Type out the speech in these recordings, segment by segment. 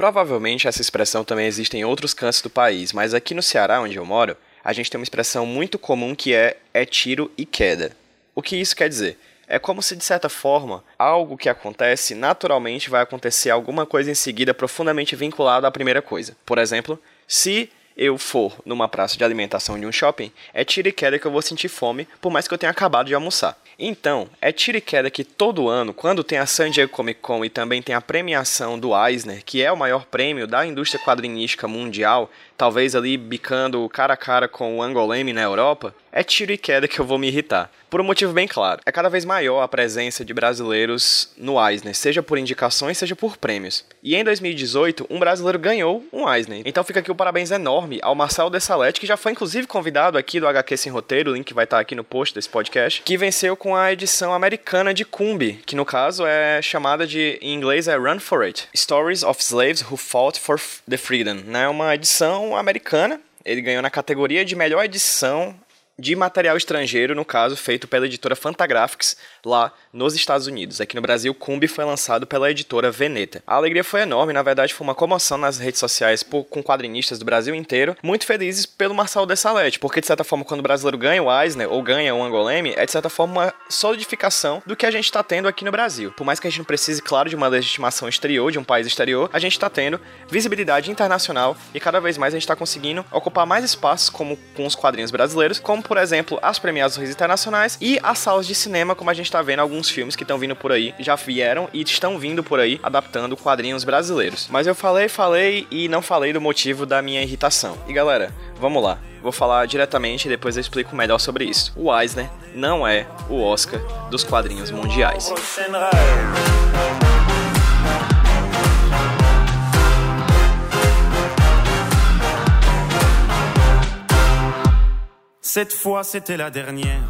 Provavelmente essa expressão também existe em outros cantos do país, mas aqui no Ceará, onde eu moro, a gente tem uma expressão muito comum que é é tiro e queda. O que isso quer dizer? É como se, de certa forma, algo que acontece naturalmente vai acontecer alguma coisa em seguida profundamente vinculada à primeira coisa. Por exemplo, se eu for numa praça de alimentação de um shopping, é tiro e queda que eu vou sentir fome, por mais que eu tenha acabado de almoçar. Então, é tiro e queda que todo ano, quando tem a San Diego Comic Con e também tem a premiação do Eisner, que é o maior prêmio da indústria quadrinística mundial, talvez ali bicando cara a cara com o Angoleme na Europa, é tiro e queda que eu vou me irritar. Por um motivo bem claro. É cada vez maior a presença de brasileiros no Eisner, seja por indicações, seja por prêmios. E em 2018, um brasileiro ganhou um Eisner. Então fica aqui o parabéns enorme ao Marcelo Dessalete, que já foi inclusive convidado aqui do HQ Sem Roteiro, o link vai estar aqui no post desse podcast, que venceu com a edição americana de Cumbi, que no caso é chamada de, em inglês é Run For It. Stories of Slaves Who Fought For the Freedom, né? Uma edição americana. Ele ganhou na categoria de melhor edição de material estrangeiro, no caso, feito pela editora Fantagraphics, lá nos Estados Unidos. Aqui no Brasil, Cumbi foi lançado pela editora Veneta. A alegria foi enorme, na verdade foi uma comoção nas redes sociais por, com quadrinistas do Brasil inteiro, muito felizes pelo Marcelo Dessalete, porque de certa forma quando o brasileiro ganha o Eisner ou ganha o Angoleme, é de certa forma uma solidificação do que a gente está tendo aqui no Brasil. Por mais que a gente não precise, claro, de uma legitimação exterior, de um país exterior, a gente está tendo visibilidade internacional e cada vez mais a gente está conseguindo ocupar mais espaços como com os quadrinhos brasileiros, como por exemplo as premiações internacionais e as salas de cinema, como a gente está vendo alguns alguns filmes que estão vindo por aí, já vieram e estão vindo por aí adaptando quadrinhos brasileiros. Mas eu falei, falei e não falei do motivo da minha irritação. E galera, vamos lá. Vou falar diretamente e depois eu explico melhor sobre isso. O Eisner não é o Oscar dos quadrinhos mundiais. Cette fois, c'était la dernière.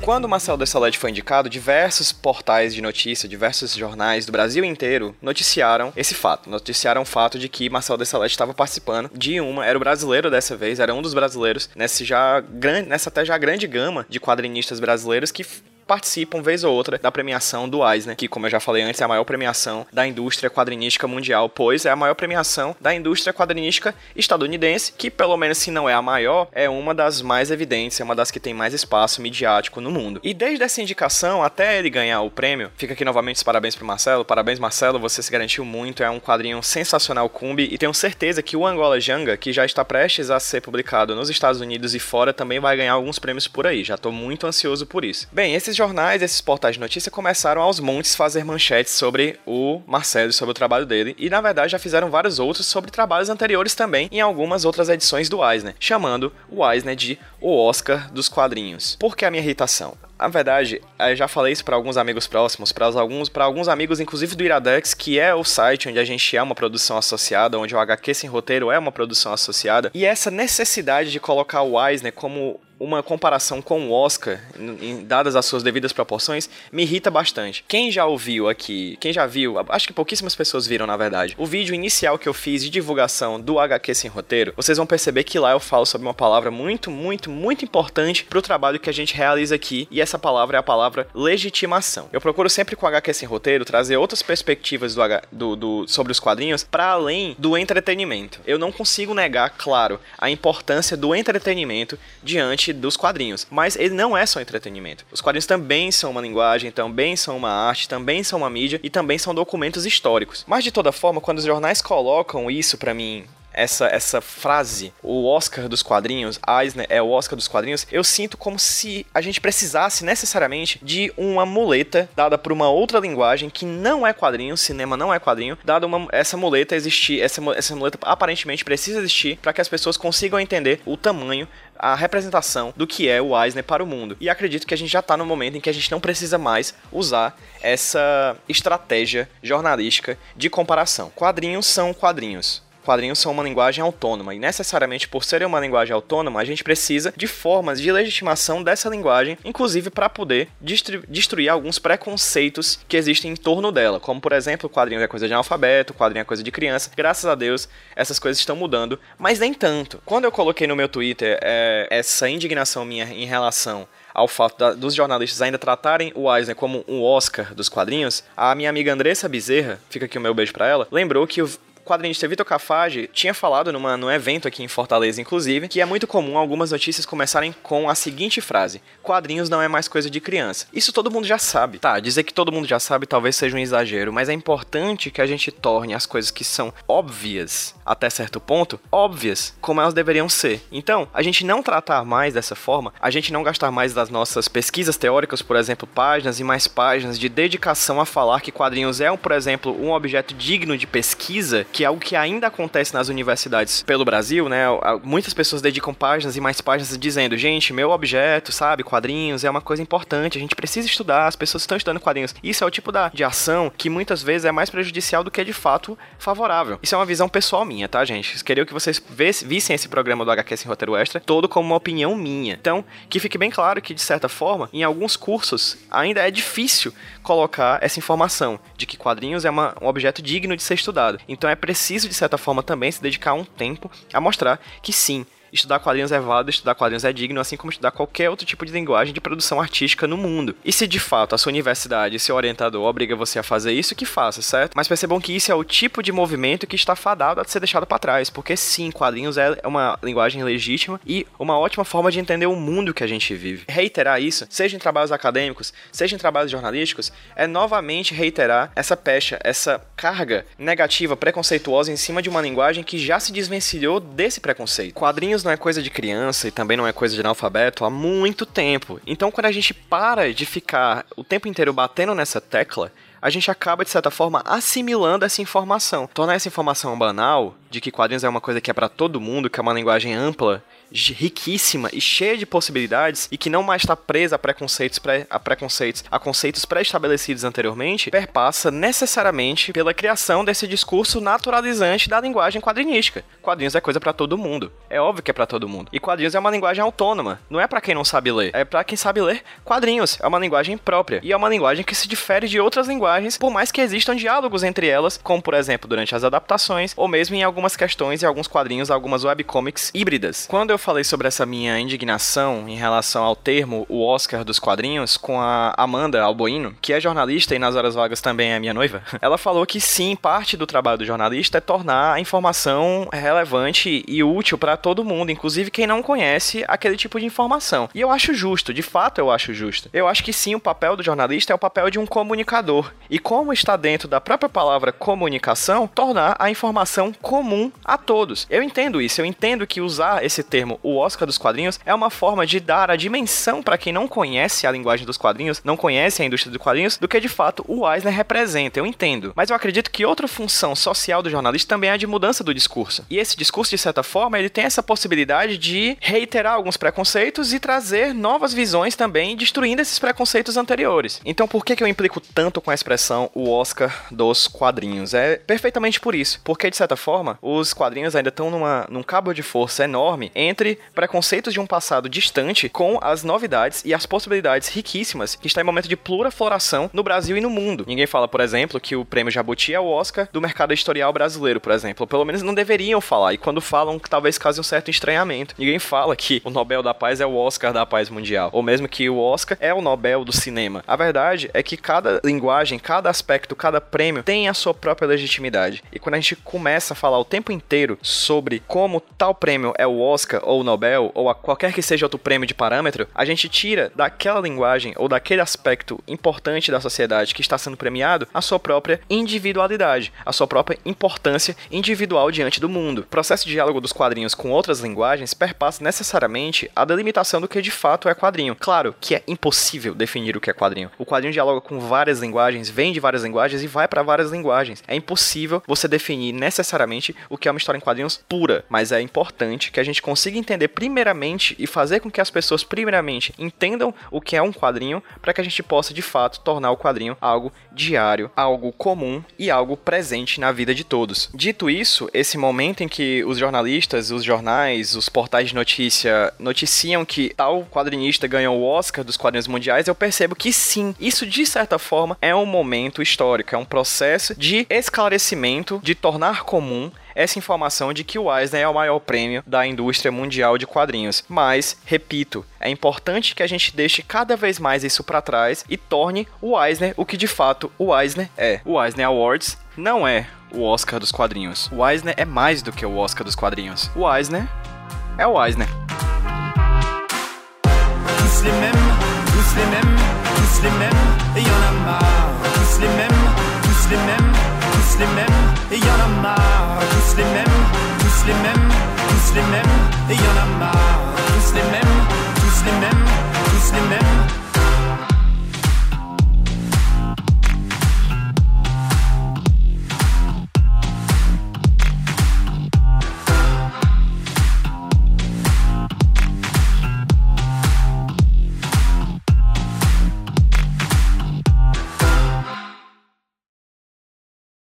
Quando Marcel Dessalete foi indicado, diversos portais de notícia, diversos jornais do Brasil inteiro noticiaram esse fato. Noticiaram o fato de que Marcel Dessalete estava participando de uma, era o brasileiro dessa vez, era um dos brasileiros nessa já grande, nessa até já grande gama de quadrinistas brasileiros que participam, vez ou outra, da premiação do Eisner, que, como eu já falei antes, é a maior premiação da indústria quadrinística mundial, pois é a maior premiação da indústria quadrinística estadunidense, que, pelo menos se não é a maior, é uma das mais evidentes, é uma das que tem mais espaço midiático no mundo. E desde essa indicação até ele ganhar o prêmio, fica aqui novamente os parabéns pro Marcelo. Parabéns, Marcelo, você se garantiu muito, é um quadrinho sensacional Cumbi, e tenho certeza que o Angola Janga, que já está prestes a ser publicado nos Estados Unidos e fora, também vai ganhar alguns prêmios por aí. Já tô muito ansioso por isso. Bem, esses jornais, esses portais de notícia começaram aos montes fazer manchetes sobre o Marcelo, sobre o trabalho dele, e na verdade já fizeram vários outros sobre trabalhos anteriores também em algumas outras edições do Eisner, chamando o Eisner de o Oscar dos quadrinhos. Por que a minha irritação? Na verdade, eu já falei isso para alguns amigos próximos, para alguns, alguns amigos, inclusive do Iradex, que é o site onde a gente é uma produção associada, onde o HQ Sem Roteiro é uma produção associada. E essa necessidade de colocar o Eisner como uma comparação com o Oscar, em, dadas as suas devidas proporções, me irrita bastante. Quem já ouviu aqui, quem já viu, acho que pouquíssimas pessoas viram na verdade, o vídeo inicial que eu fiz de divulgação do HQ Sem Roteiro, vocês vão perceber que lá eu falo sobre uma palavra muito, muito, muito importante para o trabalho que a gente realiza aqui, e essa palavra é a palavra legitimação. Eu procuro sempre com o HQ Sem Roteiro trazer outras perspectivas do, do, do sobre os quadrinhos para além do entretenimento. Eu não consigo negar, claro, a importância do entretenimento diante dos quadrinhos. Mas ele não é só entretenimento. Os quadrinhos também são uma linguagem, também são uma arte, também são uma mídia e também são documentos históricos. Mas de toda forma, quando os jornais colocam isso para mim essa, essa frase, o Oscar dos quadrinhos, Eisner é o Oscar dos quadrinhos, eu sinto como se a gente precisasse necessariamente de uma muleta dada por uma outra linguagem que não é quadrinho, cinema não é quadrinho, dada uma, essa muleta existir, essa, essa muleta aparentemente precisa existir para que as pessoas consigam entender o tamanho a representação do que é o Eisner para o mundo. E acredito que a gente já está no momento em que a gente não precisa mais usar essa estratégia jornalística de comparação. Quadrinhos são quadrinhos quadrinhos são uma linguagem autônoma e necessariamente por serem uma linguagem autônoma, a gente precisa de formas de legitimação dessa linguagem, inclusive para poder destruir alguns preconceitos que existem em torno dela, como por exemplo, o quadrinho é coisa de analfabeto, quadrinho é coisa de criança. Graças a Deus, essas coisas estão mudando, mas nem tanto. Quando eu coloquei no meu Twitter é, essa indignação minha em relação ao fato da, dos jornalistas ainda tratarem o Eisner como um Oscar dos quadrinhos, a minha amiga Andressa Bezerra, fica aqui o meu beijo para ela, lembrou que o quadrinista Vitor Cafage tinha falado numa, num evento aqui em Fortaleza, inclusive, que é muito comum algumas notícias começarem com a seguinte frase: quadrinhos não é mais coisa de criança. Isso todo mundo já sabe. Tá, dizer que todo mundo já sabe talvez seja um exagero, mas é importante que a gente torne as coisas que são óbvias até certo ponto, óbvias, como elas deveriam ser. Então, a gente não tratar mais dessa forma, a gente não gastar mais das nossas pesquisas teóricas, por exemplo, páginas e mais páginas de dedicação a falar que quadrinhos é, por exemplo, um objeto digno de pesquisa que é algo que ainda acontece nas universidades pelo Brasil, né? Muitas pessoas dedicam páginas e mais páginas dizendo, gente, meu objeto, sabe, quadrinhos é uma coisa importante, a gente precisa estudar, as pessoas estão estudando quadrinhos. Isso é o tipo da, de ação que muitas vezes é mais prejudicial do que de fato favorável. Isso é uma visão pessoal minha, tá, gente? Queria que vocês vissem esse programa do HQ Sem Roteiro Extra todo como uma opinião minha. Então, que fique bem claro que, de certa forma, em alguns cursos ainda é difícil colocar essa informação de que quadrinhos é uma, um objeto digno de ser estudado. Então é preciso, de certa forma, também se dedicar um tempo a mostrar que sim, estudar quadrinhos é válido, estudar quadrinhos é digno, assim como estudar qualquer outro tipo de linguagem de produção artística no mundo. E se de fato a sua universidade, seu orientador obriga você a fazer isso, que faça, certo? Mas percebam que isso é o tipo de movimento que está fadado a ser deixado para trás, porque sim, quadrinhos é uma linguagem legítima e uma ótima forma de entender o mundo que a gente vive. Reiterar isso, seja em trabalhos acadêmicos, seja em trabalhos jornalísticos, é novamente reiterar essa pecha, essa carga negativa, preconceituosa em cima de uma linguagem que já se desvencilhou desse preconceito. Quadrinhos não é coisa de criança e também não é coisa de analfabeto há muito tempo. Então, quando a gente para de ficar o tempo inteiro batendo nessa tecla, a gente acaba, de certa forma, assimilando essa informação. Tornar essa informação banal, de que quadrinhos é uma coisa que é para todo mundo, que é uma linguagem ampla, riquíssima e cheia de possibilidades e que não mais está presa a preconceitos, pré, a preconceitos, a conceitos pré-estabelecidos anteriormente, perpassa necessariamente pela criação desse discurso naturalizante da linguagem quadrinística. Quadrinhos é coisa para todo mundo. É óbvio que é para todo mundo. E quadrinhos é uma linguagem autônoma. Não é para quem não sabe ler, é para quem sabe ler. Quadrinhos é uma linguagem própria e é uma linguagem que se difere de outras linguagens, por mais que existam diálogos entre elas, como por exemplo durante as adaptações ou mesmo em algumas questões e alguns quadrinhos, algumas webcomics híbridas. Quando eu falei sobre essa minha indignação em relação ao termo o Oscar dos quadrinhos com a Amanda Alboino, que é jornalista e nas horas vagas também é minha noiva, ela falou que sim, parte do trabalho do jornalista é tornar a informação relevante e útil para todo mundo, inclusive quem não conhece aquele tipo de informação. E eu acho justo, de fato eu acho justo. Eu acho que sim, o papel do jornalista é o papel de um comunicador. E como está dentro da própria palavra comunicação, tornar a informação comum a todos. Eu entendo isso, eu entendo que usar esse termo termo o Oscar dos quadrinhos é uma forma de dar a dimensão para quem não conhece a linguagem dos quadrinhos, não conhece a indústria dos quadrinhos, do que de fato o Eisner representa. Eu entendo. Mas eu acredito que outra função social do jornalista também é a de mudança do discurso. E esse discurso, de certa forma, ele tem essa possibilidade de reiterar alguns preconceitos e trazer novas visões também, destruindo esses preconceitos anteriores. Então, por que, que eu implico tanto com a expressão o Oscar dos quadrinhos? É perfeitamente por isso. Porque, de certa forma, os quadrinhos ainda estão num cabo de força enorme entre entre preconceitos de um passado distante com as novidades e as possibilidades riquíssimas que está em momento de plurafloração no Brasil e no mundo. Ninguém fala, por exemplo, que o prêmio Jabuti é o Oscar do mercado editorial brasileiro, por exemplo. Ou pelo menos não deveriam falar. E quando falam, talvez cause um certo estranhamento. Ninguém fala que o Nobel da Paz é o Oscar da paz mundial. Ou mesmo que o Oscar é o Nobel do cinema. A verdade é que cada linguagem, cada aspecto, cada prêmio tem a sua própria legitimidade. E quando a gente começa a falar o tempo inteiro sobre como tal prêmio é o Oscar ou Nobel, ou a qualquer que seja outro prêmio de parâmetro, a gente tira daquela linguagem ou daquele aspecto importante da sociedade que está sendo premiado a sua própria individualidade, a sua própria importância individual diante do mundo. O processo de diálogo dos quadrinhos com outras linguagens perpassa necessariamente a delimitação do que de fato é quadrinho. Claro que é impossível definir o que é quadrinho. O quadrinho dialoga com várias linguagens, vem de várias linguagens e vai para várias linguagens. É impossível você definir necessariamente o que é uma história em quadrinhos pura, mas é importante que a gente consiga consiga entender primeiramente e fazer com que as pessoas primeiramente entendam o que é um quadrinho para que a gente possa de fato tornar o quadrinho algo diário, algo comum e algo presente na vida de todos. Dito isso, esse momento em que os jornalistas, os jornais, os portais de notícia noticiam que tal quadrinista ganhou o Oscar dos quadrinhos mundiais, eu percebo que sim, isso de certa forma é um momento histórico, é um processo de esclarecimento, de tornar comum essa informação de que o Eisner é o maior prêmio da indústria mundial de quadrinhos. Mas, repito, é importante que a gente deixe cada vez mais isso para trás e torne o Eisner o que de fato o Eisner é. O Eisner Awards não é o Oscar dos quadrinhos. O Eisner é mais do que o Oscar dos quadrinhos. O Eisner é o Eisner. Tous les mêmes, tous les mêmes, tous les mêmes, et y en a marre. Tous les mêmes, tous les mêmes, tous les mêmes, et y en a marre, tous les mêmes, tous les mêmes, tous les mêmes, et y en a marre, tous les mêmes, tous les mêmes, tous les mêmes.